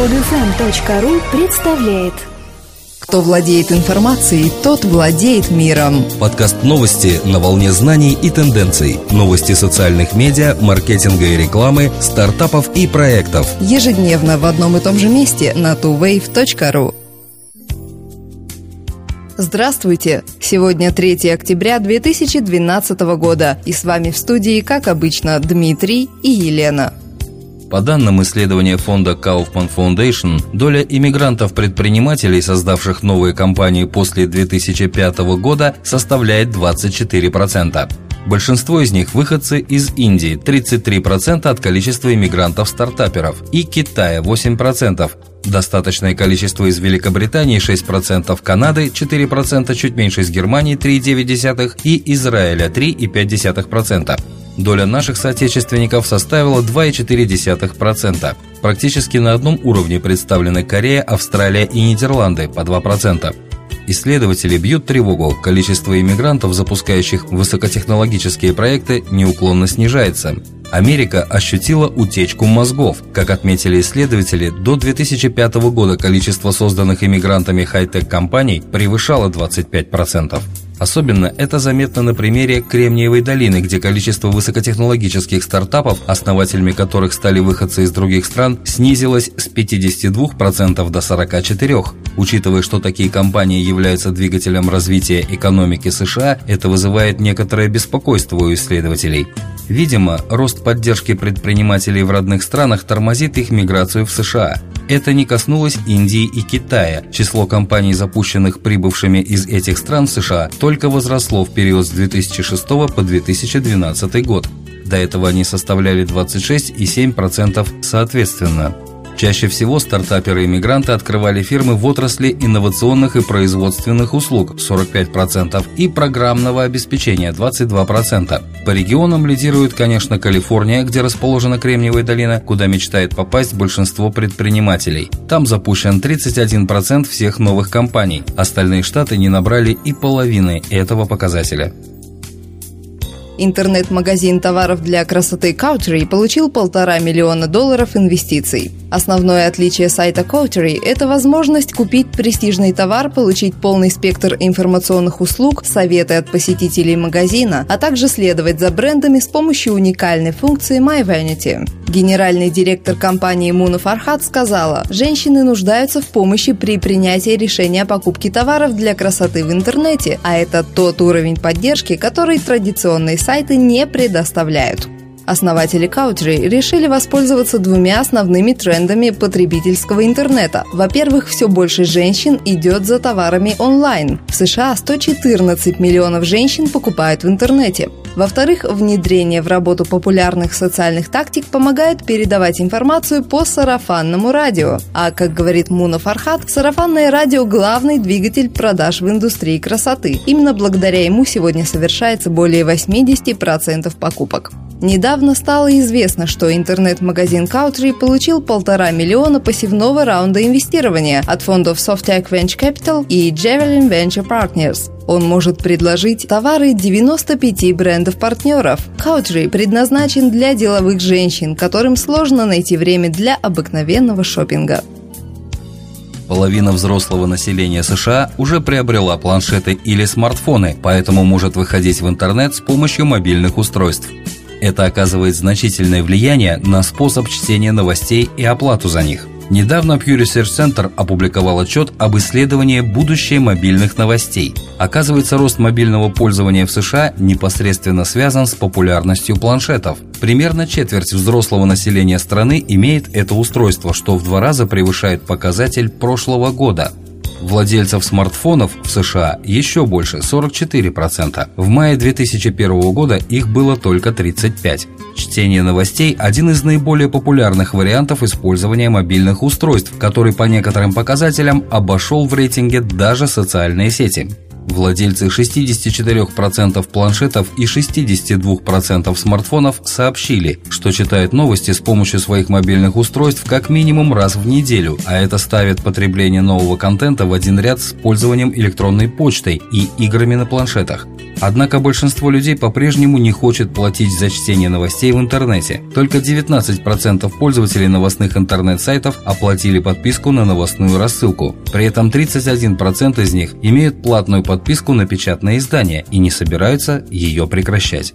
Подфм.ру представляет Кто владеет информацией, тот владеет миром. Подкаст новости на волне знаний и тенденций. Новости социальных медиа, маркетинга и рекламы, стартапов и проектов. Ежедневно в одном и том же месте на tuwave.ru. Здравствуйте! Сегодня 3 октября 2012 года, и с вами в студии, как обычно, Дмитрий и Елена. По данным исследования фонда Kaufman Foundation, доля иммигрантов-предпринимателей, создавших новые компании после 2005 года, составляет 24%. Большинство из них выходцы из Индии – 33% от количества иммигрантов-стартаперов, и Китая – 8%, Достаточное количество из Великобритании 6%, Канады 4%, чуть меньше из Германии 3,9% и Израиля 3,5%. Доля наших соотечественников составила 2,4%. Практически на одном уровне представлены Корея, Австралия и Нидерланды по 2%. Исследователи бьют тревогу. Количество иммигрантов, запускающих высокотехнологические проекты, неуклонно снижается. Америка ощутила утечку мозгов. Как отметили исследователи, до 2005 года количество созданных иммигрантами хай-тек компаний превышало 25%. Особенно это заметно на примере Кремниевой долины, где количество высокотехнологических стартапов, основателями которых стали выходцы из других стран, снизилось с 52% до 44%. Учитывая, что такие компании являются двигателем развития экономики США, это вызывает некоторое беспокойство у исследователей. Видимо, рост поддержки предпринимателей в родных странах тормозит их миграцию в США. Это не коснулось Индии и Китая. Число компаний, запущенных прибывшими из этих стран в США, только возросло в период с 2006 по 2012 год. До этого они составляли 26 и 7% соответственно. Чаще всего стартаперы-иммигранты открывали фирмы в отрасли инновационных и производственных услуг 45% и программного обеспечения 22%. По регионам лидирует, конечно, Калифорния, где расположена Кремниевая долина, куда мечтает попасть большинство предпринимателей. Там запущен 31% всех новых компаний. Остальные штаты не набрали и половины этого показателя. Интернет-магазин товаров для красоты Country получил полтора миллиона долларов инвестиций. Основное отличие сайта Coterie – это возможность купить престижный товар, получить полный спектр информационных услуг, советы от посетителей магазина, а также следовать за брендами с помощью уникальной функции My Vanity. Генеральный директор компании Муна Фархат сказала, женщины нуждаются в помощи при принятии решения о покупке товаров для красоты в интернете, а это тот уровень поддержки, который традиционные сайты не предоставляют. Основатели Country решили воспользоваться двумя основными трендами потребительского интернета. Во-первых, все больше женщин идет за товарами онлайн. В США 114 миллионов женщин покупают в интернете. Во-вторых, внедрение в работу популярных социальных тактик помогает передавать информацию по сарафанному радио. А, как говорит Муна Фархат, сарафанное радио – главный двигатель продаж в индустрии красоты. Именно благодаря ему сегодня совершается более 80% покупок. Недавно стало известно, что интернет-магазин Country получил полтора миллиона пассивного раунда инвестирования от фондов Softec Venture Capital и Javelin Venture Partners. Он может предложить товары 95 брендов-партнеров. Country предназначен для деловых женщин, которым сложно найти время для обыкновенного шопинга. Половина взрослого населения США уже приобрела планшеты или смартфоны, поэтому может выходить в интернет с помощью мобильных устройств. Это оказывает значительное влияние на способ чтения новостей и оплату за них. Недавно Pew Research Center опубликовал отчет об исследовании будущее мобильных новостей. Оказывается, рост мобильного пользования в США непосредственно связан с популярностью планшетов. Примерно четверть взрослого населения страны имеет это устройство, что в два раза превышает показатель прошлого года. Владельцев смартфонов в США еще больше – 44%. В мае 2001 года их было только 35%. Чтение новостей – один из наиболее популярных вариантов использования мобильных устройств, который по некоторым показателям обошел в рейтинге даже социальные сети. Владельцы 64% планшетов и 62% смартфонов сообщили, что читают новости с помощью своих мобильных устройств как минимум раз в неделю, а это ставит потребление нового контента в один ряд с пользованием электронной почтой и играми на планшетах. Однако большинство людей по-прежнему не хочет платить за чтение новостей в интернете. Только 19% пользователей новостных интернет-сайтов оплатили подписку на новостную рассылку. При этом 31% из них имеют платную подписку на печатное издание и не собираются ее прекращать.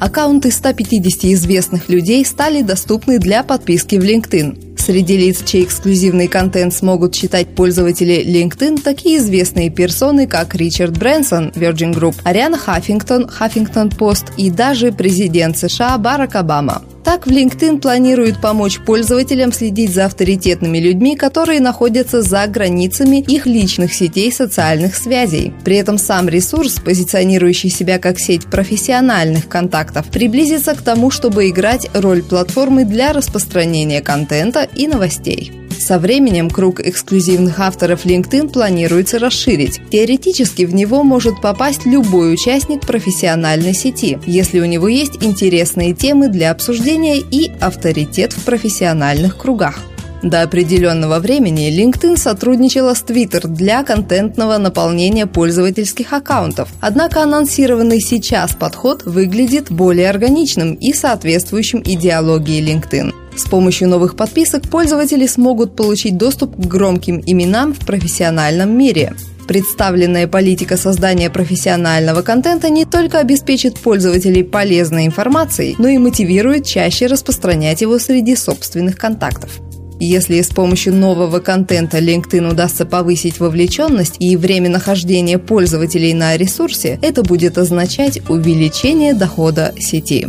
Аккаунты 150 известных людей стали доступны для подписки в LinkedIn. Среди лиц, чей эксклюзивный контент смогут читать пользователи LinkedIn, такие известные персоны, как Ричард Брэнсон, Virgin Group, Ариана Хаффингтон, Huffington Post и даже президент США Барак Обама. Так, в LinkedIn планируют помочь пользователям следить за авторитетными людьми, которые находятся за границами их личных сетей социальных связей. При этом сам ресурс, позиционирующий себя как сеть профессиональных контактов, приблизится к тому, чтобы играть роль платформы для распространения контента и новостей. Со временем круг эксклюзивных авторов LinkedIn планируется расширить. Теоретически в него может попасть любой участник профессиональной сети, если у него есть интересные темы для обсуждения и авторитет в профессиональных кругах. До определенного времени LinkedIn сотрудничала с Twitter для контентного наполнения пользовательских аккаунтов. Однако анонсированный сейчас подход выглядит более органичным и соответствующим идеологии LinkedIn. С помощью новых подписок пользователи смогут получить доступ к громким именам в профессиональном мире. Представленная политика создания профессионального контента не только обеспечит пользователей полезной информацией, но и мотивирует чаще распространять его среди собственных контактов. Если с помощью нового контента LinkedIn удастся повысить вовлеченность и время нахождения пользователей на ресурсе, это будет означать увеличение дохода сети.